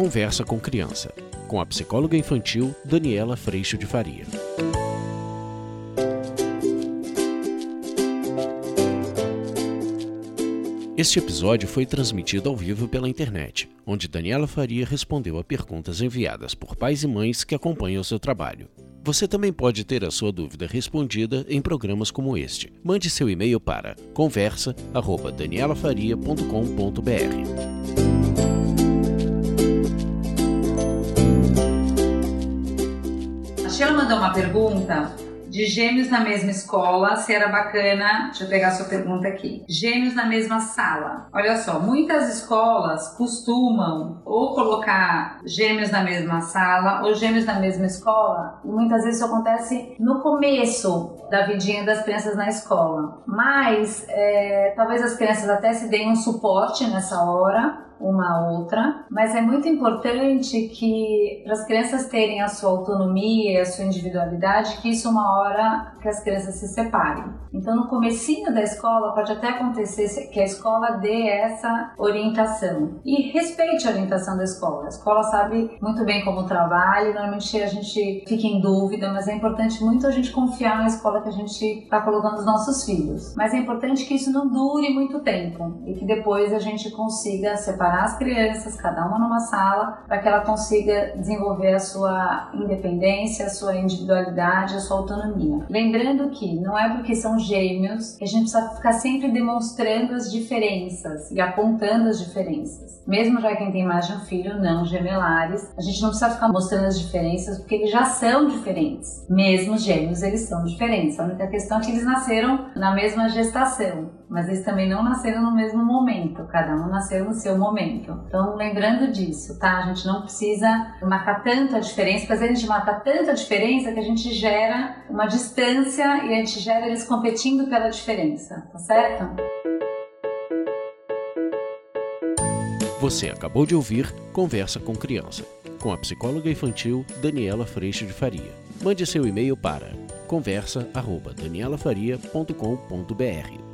Conversa com Criança, com a psicóloga infantil Daniela Freixo de Faria. Este episódio foi transmitido ao vivo pela internet, onde Daniela Faria respondeu a perguntas enviadas por pais e mães que acompanham o seu trabalho. Você também pode ter a sua dúvida respondida em programas como este. Mande seu e-mail para conversa@danielafaria.com.br. mandou uma pergunta de gêmeos na mesma escola, se era bacana. Deixa eu pegar sua pergunta aqui. Gêmeos na mesma sala. Olha só, muitas escolas costumam ou colocar gêmeos na mesma sala ou gêmeos na mesma escola. E muitas vezes isso acontece no começo da vidinha das crianças na escola. Mas é, talvez as crianças até se deem um suporte nessa hora uma a outra, mas é muito importante que para as crianças terem a sua autonomia e a sua individualidade, que isso é uma hora que as crianças se separem. Então no comecinho da escola pode até acontecer que a escola dê essa orientação e respeite a orientação da escola. A escola sabe muito bem como trabalha, normalmente a gente fica em dúvida, mas é importante muito a gente confiar na escola que a gente está colocando os nossos filhos. Mas é importante que isso não dure muito tempo e que depois a gente consiga separar separar as crianças, cada uma numa sala, para que ela consiga desenvolver a sua independência, a sua individualidade, a sua autonomia. Lembrando que não é porque são gêmeos que a gente precisa ficar sempre demonstrando as diferenças e apontando as diferenças. Mesmo já quem tem mais de um filho, não gemelares, a gente não precisa ficar mostrando as diferenças porque eles já são diferentes. Mesmo os gêmeos, eles são diferentes. A única questão é que eles nasceram na mesma gestação, mas eles também não nasceram no mesmo momento. Cada um nasceu no seu momento. Então, lembrando disso, tá? A gente não precisa marcar tanta diferença, porque às vezes a gente marca tanta diferença que a gente gera uma distância e a gente gera eles competindo pela diferença, tá certo? Você acabou de ouvir Conversa com Criança, com a psicóloga infantil Daniela Freixo de Faria. Mande seu e-mail para conversa@danielafaria.com.br.